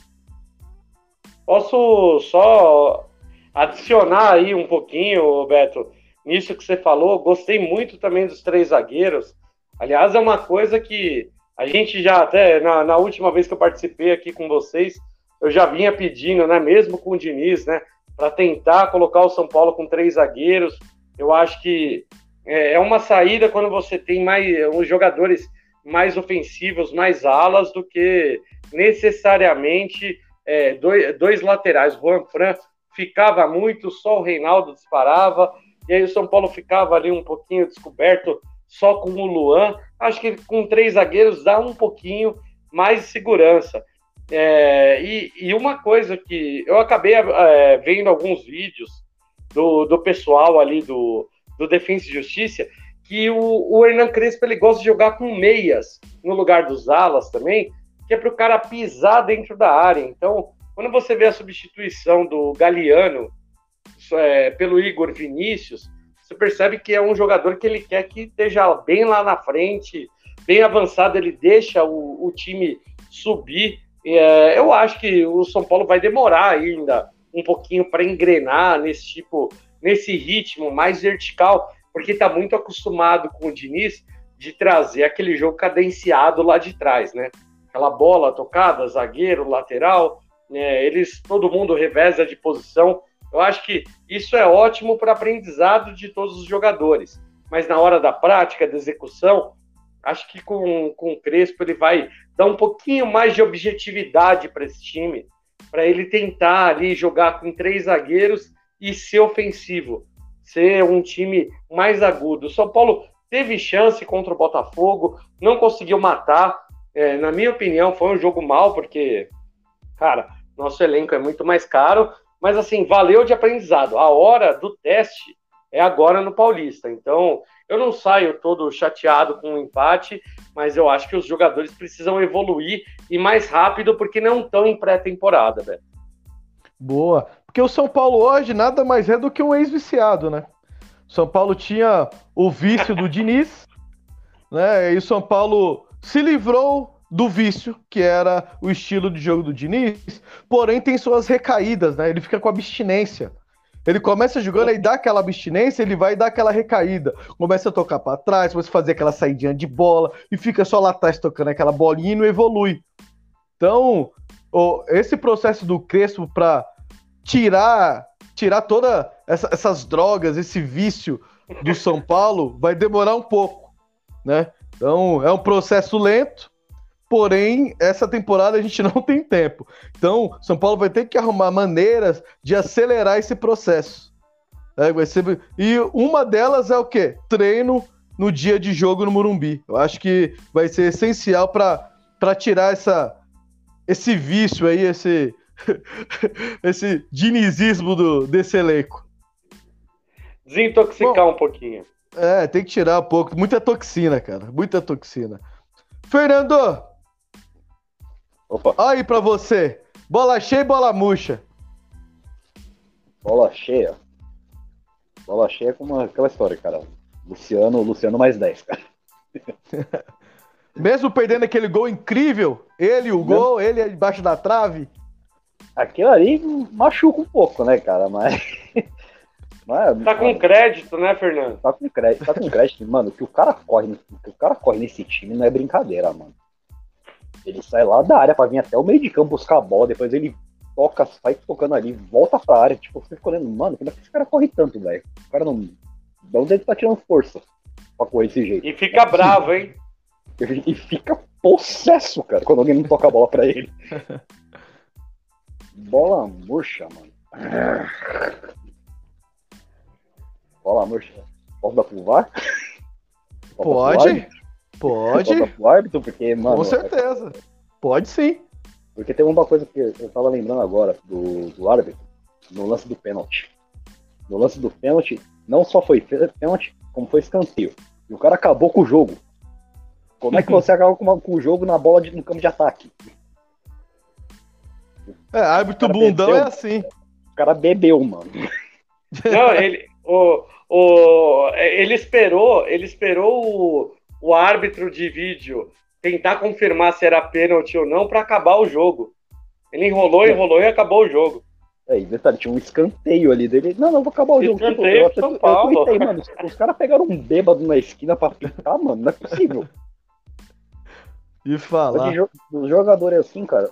Posso só adicionar aí um pouquinho, Beto, nisso que você falou. Gostei muito também dos três zagueiros. Aliás, é uma coisa que a gente já até na, na última vez que eu participei aqui com vocês, eu já vinha pedindo, né, mesmo com o Diniz, né, para tentar colocar o São Paulo com três zagueiros. Eu acho que é, é uma saída quando você tem mais os jogadores mais ofensivos, mais alas do que necessariamente é, dois, dois laterais. Juan Fran ficava muito, só o Reinaldo disparava, e aí o São Paulo ficava ali um pouquinho descoberto só com o Luan. Acho que com três zagueiros dá um pouquinho mais de segurança. É, e, e, uma coisa que eu acabei é, vendo alguns vídeos do, do pessoal ali do, do Defensa e Justiça, que o, o Hernan Crespo ele gosta de jogar com meias no lugar dos alas também, que é para o cara pisar dentro da área. Então, quando você vê a substituição do Galeano é, pelo Igor Vinícius, você percebe que é um jogador que ele quer que esteja bem lá na frente, bem avançado, ele deixa o, o time subir. É, eu acho que o São Paulo vai demorar ainda um pouquinho para engrenar nesse tipo, nesse ritmo mais vertical, porque está muito acostumado com o Diniz de trazer aquele jogo cadenciado lá de trás, né? aquela bola tocada, zagueiro, lateral, né, eles, todo mundo reveza de posição. Eu acho que isso é ótimo para aprendizado de todos os jogadores. Mas na hora da prática, da execução, acho que com, com o Crespo ele vai dar um pouquinho mais de objetividade para esse time, para ele tentar ali jogar com três zagueiros e ser ofensivo, ser um time mais agudo. O São Paulo teve chance contra o Botafogo, não conseguiu matar, é, na minha opinião, foi um jogo mal, porque, cara, nosso elenco é muito mais caro, mas assim, valeu de aprendizado. A hora do teste é agora no Paulista. Então, eu não saio todo chateado com o um empate, mas eu acho que os jogadores precisam evoluir e mais rápido, porque não estão em pré-temporada, velho. Boa. Porque o São Paulo hoje nada mais é do que um ex-viciado, né? São Paulo tinha o vício do Diniz, né? E o São Paulo se livrou do vício, que era o estilo de jogo do Diniz, porém tem suas recaídas, né? Ele fica com abstinência. Ele começa jogando e dá aquela abstinência, ele vai dar aquela recaída. Começa a tocar para trás, começa a fazer aquela saidinha de bola e fica só lá atrás tocando aquela bolinha e não evolui. Então, esse processo do Crespo para tirar tirar toda essa, essas drogas, esse vício do São Paulo vai demorar um pouco, né? Então, é um processo lento, porém, essa temporada a gente não tem tempo. Então, São Paulo vai ter que arrumar maneiras de acelerar esse processo. É, vai ser... E uma delas é o quê? Treino no dia de jogo no Morumbi. Eu acho que vai ser essencial para tirar essa, esse vício aí, esse, esse dinizismo do, desse elenco. Desintoxicar Bom, um pouquinho. É, tem que tirar um pouco. Muita toxina, cara. Muita toxina. Fernando! Opa. Aí pra você. Bola cheia e bola murcha. Bola cheia. Bola cheia é como aquela história, cara. Luciano, Luciano mais 10, cara. Mesmo perdendo aquele gol incrível, ele, o gol, ele embaixo da trave. Aquilo ali machuca um pouco, né, cara? Mas É, tá com crédito, né, Fernando? Tá com crédito, tá com crédito. mano, que o cara corre, que o cara corre nesse time não é brincadeira, mano. Ele sai lá da área pra vir até o meio de campo buscar a bola, depois ele toca, sai tocando ali, volta pra área. Tipo, você fica olhando, mano, como é que esse cara corre tanto, velho? O cara não. De onde ele tá tirando força pra correr desse jeito? E fica é bravo, hein? E fica possesso, cara, quando alguém não toca a bola pra ele. Bola murcha, mano. Bola murcha. Posso dar pro VAR? Pode. Pode. Posso pro árbitro? Porque, mano. Com certeza. Pode sim. Porque tem uma coisa que eu tava lembrando agora do, do árbitro, no lance do pênalti. No lance do pênalti, não só foi pênalti, como foi escanteio. E o cara acabou com o jogo. Como é que você acaba com, uma, com o jogo na bola de, no campo de ataque? É, árbitro bundão é assim. O cara bebeu, mano. Não, ele, o, o, ele esperou, ele esperou o, o árbitro de vídeo tentar confirmar se era pênalti ou não para acabar o jogo. Ele enrolou, enrolou e acabou o jogo. É, e detalhe, tinha um escanteio ali dele. Não, não, vou acabar o jogo. Escanteio Tipo, pro São Paulo. Eu, tuitei, mano, os, os caras pegaram um bêbado na esquina pra picar, mano. Não é possível. E falar. Os jogadores assim, cara,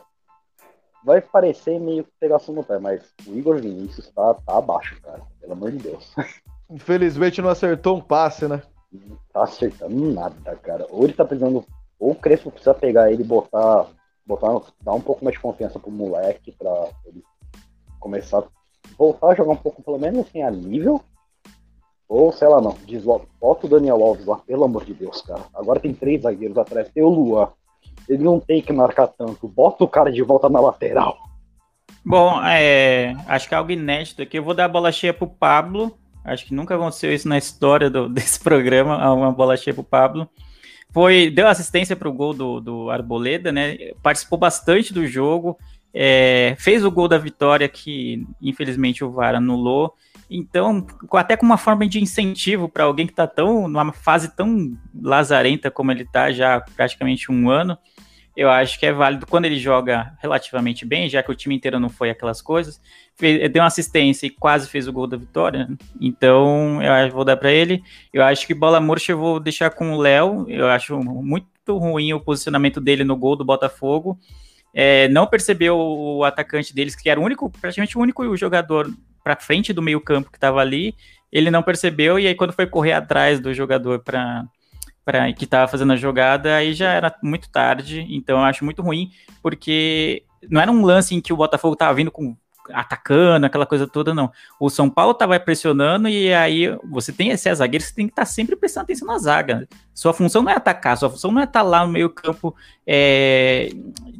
vai parecer meio pegação no pé, mas o Igor Vinícius tá, tá abaixo, cara. Pelo amor de Deus. Infelizmente não acertou um passe, né? Não tá acertando nada, cara. Ou ele tá precisando. Ou o Crespo precisa pegar ele e botar. botar dar um pouco mais de confiança pro moleque pra ele começar a voltar a jogar um pouco, pelo menos assim, a nível. Ou, sei lá, não. Desloca, bota o Daniel Alves lá, pelo amor de Deus, cara. Agora tem três zagueiros atrás. Tem o Luan. Ele não tem que marcar tanto. Bota o cara de volta na lateral. Bom, é, acho que é algo inédito aqui. Eu vou dar a bola cheia pro Pablo. Acho que nunca aconteceu isso na história do- desse programa, uma bola cheia pro Pablo. Foi, deu assistência para o gol do, do Arboleda, né? Participou bastante do jogo, é, fez o gol da vitória que infelizmente o VAR anulou. Então, até com uma forma de incentivo para alguém que está tão numa fase tão lazarenta como ele está já há praticamente um ano, eu acho que é válido quando ele joga relativamente bem, já que o time inteiro não foi aquelas coisas. Fez- deu uma assistência e quase fez o gol da vitória. Então, eu vou dar para ele. Eu acho que bola murcha eu vou deixar com o Léo. Eu acho muito ruim o posicionamento dele no gol do Botafogo. É, não percebeu o atacante deles, que era o único, praticamente o único jogador para frente do meio-campo que estava ali. Ele não percebeu, e aí, quando foi correr atrás do jogador para para que estava fazendo a jogada, aí já era muito tarde, então eu acho muito ruim, porque não era um lance em que o Botafogo estava vindo com atacando, aquela coisa toda, não. O São Paulo estava pressionando e aí você tem esse zagueiro, você tem que estar sempre prestando atenção na zaga. Sua função não é atacar, sua função não é estar lá no meio campo, é,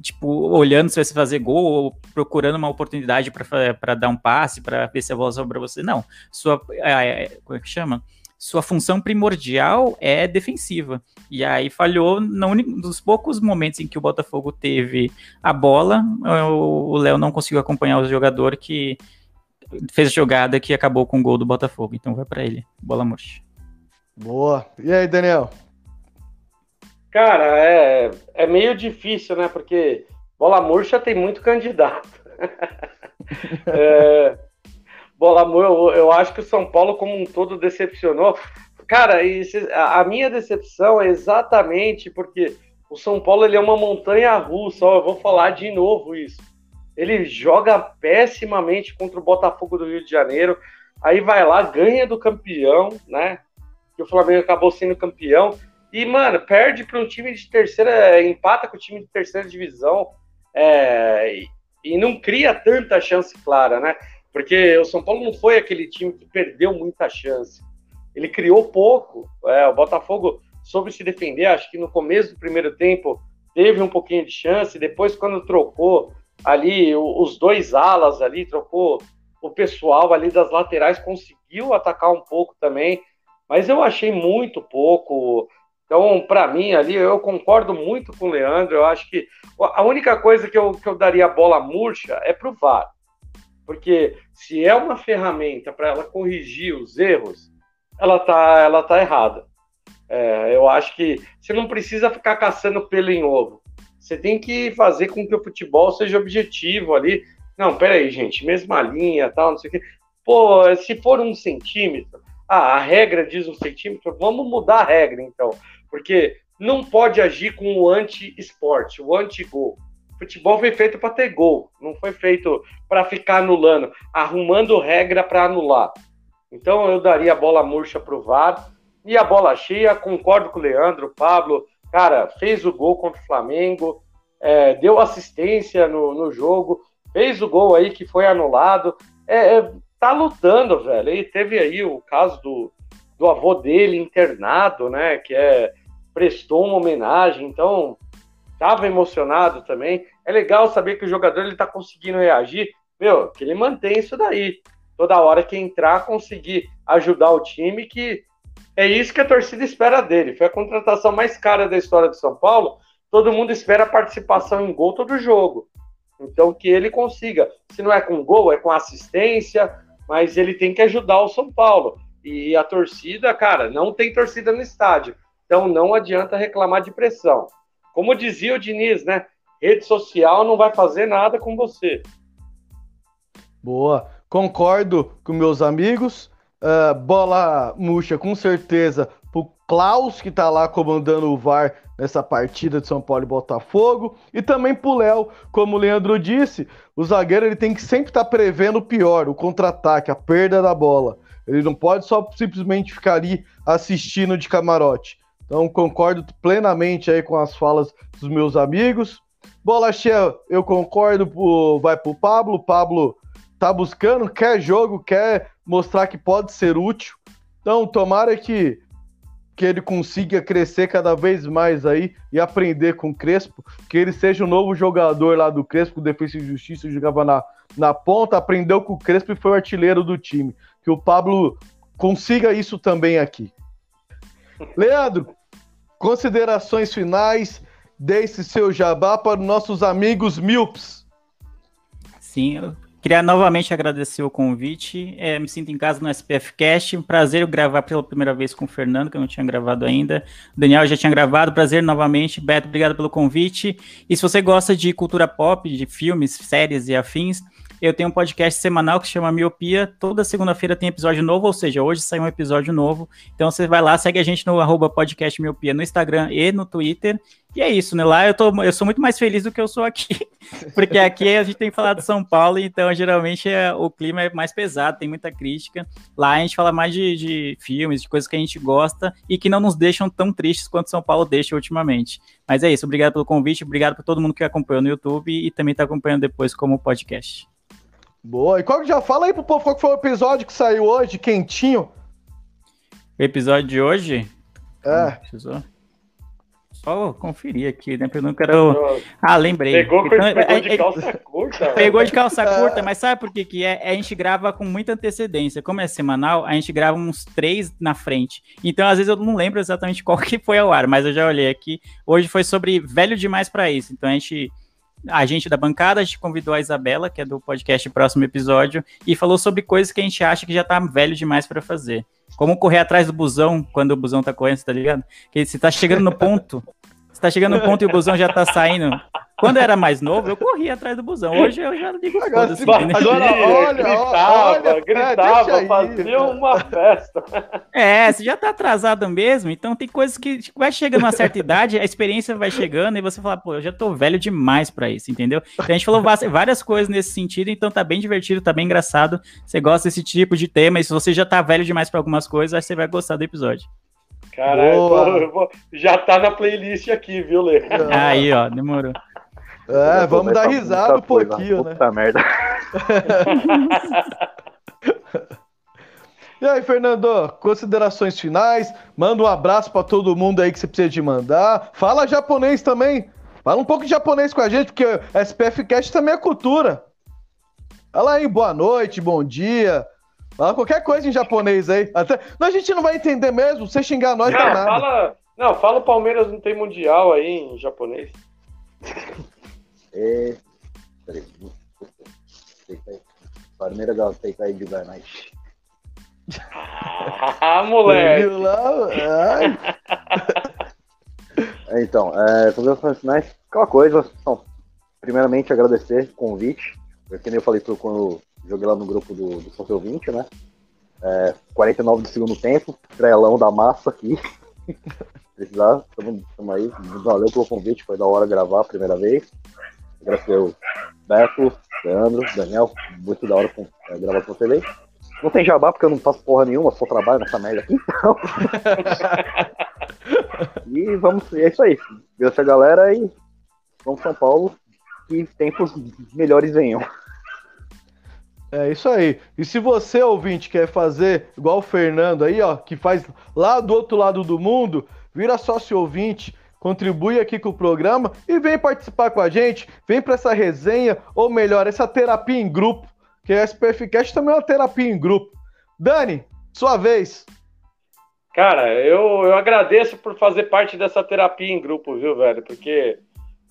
tipo, olhando se vai se fazer gol ou procurando uma oportunidade para dar um passe, para ver se a bola sobra você. Não. Sua, é, como é que chama? Sua função primordial é defensiva. E aí falhou no dos poucos momentos em que o Botafogo teve a bola, o Léo não conseguiu acompanhar o jogador que fez a jogada que acabou com o gol do Botafogo. Então vai para ele. Bola murcha. Boa. E aí, Daniel? Cara, é, é meio difícil, né? Porque bola murcha tem muito candidato. é, bola eu, eu acho que o São Paulo como um todo decepcionou. Cara, a minha decepção é exatamente porque o São Paulo ele é uma montanha russa. Ó, eu vou falar de novo isso. Ele joga pessimamente contra o Botafogo do Rio de Janeiro. Aí vai lá, ganha do campeão, né? Que o Flamengo acabou sendo campeão. E, mano, perde para um time de terceira, empata com o time de terceira divisão. É, e, e não cria tanta chance clara, né? Porque o São Paulo não foi aquele time que perdeu muita chance. Ele criou pouco. É, o Botafogo soube se defender. Acho que no começo do primeiro tempo teve um pouquinho de chance. Depois, quando trocou ali os dois alas ali, trocou o pessoal ali das laterais, conseguiu atacar um pouco também. Mas eu achei muito pouco. Então, para mim, ali, eu concordo muito com o Leandro. Eu acho que a única coisa que eu, que eu daria bola murcha é pro VAR. Porque se é uma ferramenta para ela corrigir os erros, ela tá, ela tá errada. É, eu acho que você não precisa ficar caçando pelo em ovo. Você tem que fazer com que o futebol seja objetivo ali. Não, peraí, gente, mesma linha, tal, não sei o quê. Pô, se for um centímetro, ah, a regra diz um centímetro, vamos mudar a regra, então. Porque não pode agir com o anti-esporte, o anti-gol futebol foi feito para ter gol, não foi feito para ficar anulando, arrumando regra para anular. Então eu daria a bola murcha pro VAR e a bola cheia, concordo com o Leandro, Pablo, cara, fez o gol contra o Flamengo, é, deu assistência no, no, jogo, fez o gol aí que foi anulado, é, é, tá lutando, velho. E teve aí o caso do, do avô dele internado, né, que é prestou uma homenagem, então estava emocionado também. É legal saber que o jogador ele está conseguindo reagir, meu, que ele mantém isso daí. Toda hora que entrar, conseguir ajudar o time, que é isso que a torcida espera dele. Foi a contratação mais cara da história do São Paulo. Todo mundo espera a participação em gol todo jogo. Então que ele consiga. Se não é com gol, é com assistência, mas ele tem que ajudar o São Paulo. E a torcida, cara, não tem torcida no estádio. Então não adianta reclamar de pressão. Como dizia o Diniz, né? Rede social não vai fazer nada com você. Boa. Concordo com meus amigos. Uh, bola murcha, com certeza, pro Klaus, que tá lá comandando o VAR nessa partida de São Paulo e Botafogo. E também pro Léo, como o Leandro disse, o zagueiro ele tem que sempre estar tá prevendo o pior, o contra-ataque, a perda da bola. Ele não pode só simplesmente ficar ali assistindo de camarote. Então concordo plenamente aí com as falas dos meus amigos. Bola cheia, eu concordo, pro, vai pro Pablo. Pablo tá buscando, quer jogo, quer mostrar que pode ser útil. Então, tomara que, que ele consiga crescer cada vez mais aí e aprender com o Crespo, que ele seja o novo jogador lá do Crespo, Defesa e Justiça, jogava na, na ponta, aprendeu com o Crespo e foi o artilheiro do time. Que o Pablo consiga isso também aqui. Leandro, considerações finais, deixe seu jabá para os nossos amigos Milps. Sim, eu Queria novamente agradecer o convite. É, me sinto em casa no SPF Cast. Prazer gravar pela primeira vez com o Fernando, que eu não tinha gravado ainda. O Daniel já tinha gravado. Prazer novamente. Beto, obrigado pelo convite. E se você gosta de cultura pop, de filmes, séries e afins, eu tenho um podcast semanal que se chama Miopia. Toda segunda-feira tem episódio novo, ou seja, hoje sai um episódio novo. Então você vai lá, segue a gente no arroba podcast Miopia no Instagram e no Twitter. E é isso, né? Lá eu, tô, eu sou muito mais feliz do que eu sou aqui. Porque aqui a gente tem falado de São Paulo, então geralmente é, o clima é mais pesado, tem muita crítica. Lá a gente fala mais de, de filmes, de coisas que a gente gosta e que não nos deixam tão tristes quanto São Paulo deixa ultimamente. Mas é isso, obrigado pelo convite, obrigado por todo mundo que acompanhou no YouTube e também está acompanhando depois como podcast. Boa. E qual que já fala aí pro povo qual que foi o episódio que saiu hoje, quentinho? O episódio de hoje? É. Precisou? Só conferir aqui, né? Eu não quero. Ah, lembrei. Pegou, então, pegou é, de calça curta. Pegou de calça curta, mas sabe por que, que é? A gente grava com muita antecedência. Como é semanal, a gente grava uns três na frente. Então, às vezes, eu não lembro exatamente qual que foi ao ar, mas eu já olhei aqui. Hoje foi sobre velho demais para isso. Então a gente a gente da bancada, a gente convidou a Isabela, que é do podcast Próximo Episódio, e falou sobre coisas que a gente acha que já tá velho demais para fazer. Como correr atrás do busão quando o busão tá correndo, tá ligado? Que você tá chegando no ponto, você tá chegando no ponto e o busão já tá saindo. Quando eu era mais novo, eu corria atrás do busão. Hoje eu já digo agora, se, agora olha, gritava, olha, gritava, fazia uma festa. É, você já tá atrasado mesmo, então tem coisas que vai chegando a uma certa idade, a experiência vai chegando e você fala, pô, eu já tô velho demais para isso, entendeu? Então a gente falou várias coisas nesse sentido, então tá bem divertido, tá bem engraçado. Você gosta desse tipo de tema e se você já tá velho demais para algumas coisas, acho que você vai gostar do episódio. Caralho, já tá na playlist aqui, viu, Lê? Aí, ó, demorou. É, vamos dar risada um pouquinho, né? Puta merda. e aí, Fernando, considerações finais? Manda um abraço para todo mundo aí que você precisa de mandar. Fala japonês também. Fala um pouco de japonês com a gente, porque SPF Cast também é cultura. Fala aí, boa noite, bom dia. Fala qualquer coisa em japonês aí. Até... Não, a gente não vai entender mesmo. Você xingar nós, não, não nada. Fala... Não, fala o Palmeiras não tem mundial aí em japonês. É. Peraí. Palmeiras ga Teikai de Ganai. Ah, moleque! É, então, é, sobre as finais, aquela coisa. Então, primeiramente, agradecer o convite. Porque nem eu falei pro, quando joguei lá no grupo do, do São 20, né? É, 49 do segundo tempo, trelão da massa aqui. Precisar, estamos aí. Valeu pelo convite, foi da hora gravar a primeira vez. Agradecer o Beto, Leandro, Daniel, muito da hora com, é, gravar com vocês aí. Não tem jabá porque eu não faço porra nenhuma, só trabalho nessa merda aqui, então. e vamos, é isso aí. Agradecer a galera e vamos São Paulo, que tempos melhores venham. É isso aí. E se você, ouvinte, quer fazer igual o Fernando aí, ó, que faz lá do outro lado do mundo, vira sócio ouvinte, contribui aqui com o programa e vem participar com a gente, vem para essa resenha, ou melhor, essa terapia em grupo, que a SPFcast também é uma terapia em grupo. Dani, sua vez. Cara, eu, eu agradeço por fazer parte dessa terapia em grupo, viu, velho? Porque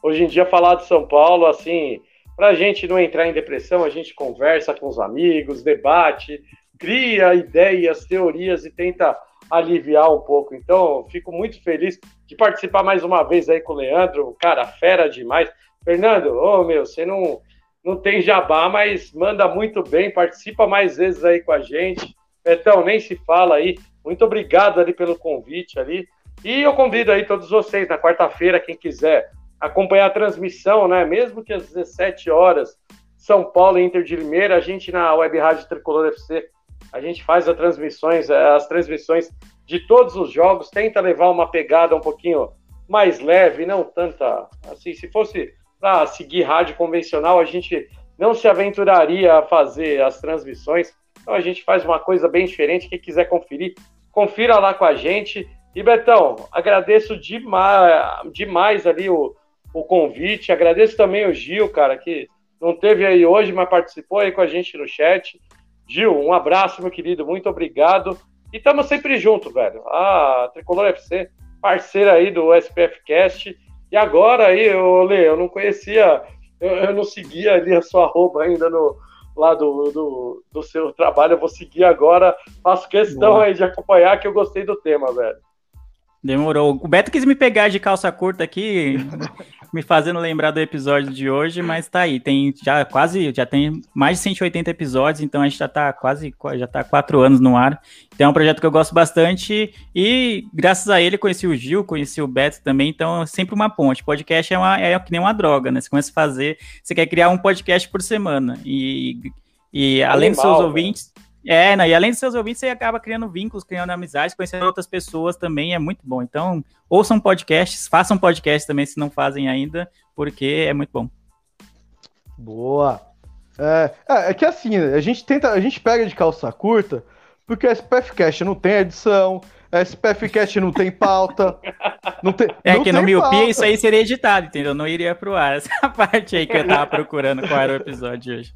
hoje em dia falar de São Paulo, assim, para a gente não entrar em depressão, a gente conversa com os amigos, debate, cria ideias, teorias e tenta aliviar um pouco. Então, fico muito feliz de participar mais uma vez aí com o Leandro, cara, fera demais. Fernando, ô oh, meu, você não, não tem jabá, mas manda muito bem, participa mais vezes aí com a gente. Betão, nem se fala aí. Muito obrigado ali pelo convite ali. E eu convido aí todos vocês na quarta-feira, quem quiser acompanhar a transmissão, né? Mesmo que às 17 horas, São Paulo e Inter de Limeira, a gente na Web Rádio Tricolor FC, a gente faz as transmissões, eh, as transmissões de todos os jogos, tenta levar uma pegada um pouquinho mais leve, não tanta assim, se fosse para seguir rádio convencional, a gente não se aventuraria a fazer as transmissões. Então a gente faz uma coisa bem diferente. Quem quiser conferir, confira lá com a gente. E Betão, agradeço demais, demais ali o, o convite. Agradeço também o Gil, cara, que não teve aí hoje, mas participou aí com a gente no chat. Gil, um abraço, meu querido, muito obrigado. E estamos sempre juntos, velho. A Tricolor FC, parceira aí do SPF Cast. E agora aí, eu, Lê, eu não conhecia, eu, eu, não seguia ali a sua roupa ainda no, lá do, do, do seu trabalho. Eu vou seguir agora. Faço questão Boa. aí de acompanhar, que eu gostei do tema, velho. Demorou. O Beto quis me pegar de calça curta aqui, me fazendo lembrar do episódio de hoje, mas tá aí. Tem já quase, já tem mais de 180 episódios, então a gente já tá quase, já tá quatro anos no ar. Então é um projeto que eu gosto bastante e graças a ele conheci o Gil, conheci o Beto também, então é sempre uma ponte. Podcast é, uma, é que nem uma droga, né? Você começa a fazer, você quer criar um podcast por semana e, e além Animal, dos seus ouvintes é, né? e além dos seus ouvintes, você acaba criando vínculos, criando amizades, conhecendo outras pessoas também, é muito bom. Então, ouçam podcasts, façam podcast também se não fazem ainda, porque é muito bom. Boa! É, é, é que assim, a gente tenta, a gente pega de calça curta, porque a SPFcast não tem edição, a SPFcast não tem pauta. Não tem, é não que no Miopia isso aí seria editado, entendeu? Não iria pro ar. Essa parte aí que eu tava procurando qual era o episódio hoje.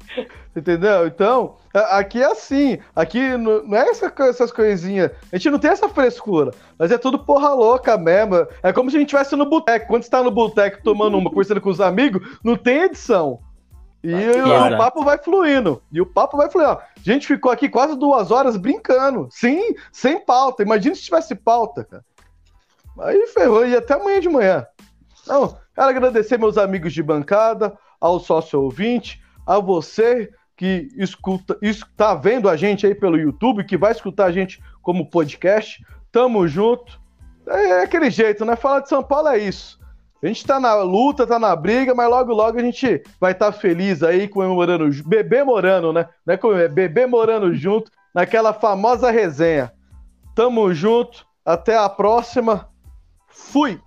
Entendeu? Então, aqui é assim. Aqui não é essa, essas coisinhas. A gente não tem essa frescura. Mas é tudo porra louca mesmo. É como se a gente estivesse no boteco. Quando você tá no boteco tomando uma, conversando com os amigos, não tem edição. E o, o papo vai fluindo. E o papo vai fluindo. A gente ficou aqui quase duas horas brincando. Sim, sem pauta. Imagina se tivesse pauta, cara. Aí ferrou. E até amanhã de manhã. Então, quero agradecer meus amigos de bancada, ao sócio ouvinte, a você que escuta, está vendo a gente aí pelo YouTube, que vai escutar a gente como podcast. Tamo junto. É, é aquele jeito, né? Falar de São Paulo é isso. A gente tá na luta, tá na briga, mas logo, logo a gente vai estar tá feliz aí comemorando, bebê morando, né? Não é bebê morando junto, naquela famosa resenha. Tamo junto, até a próxima. Fui!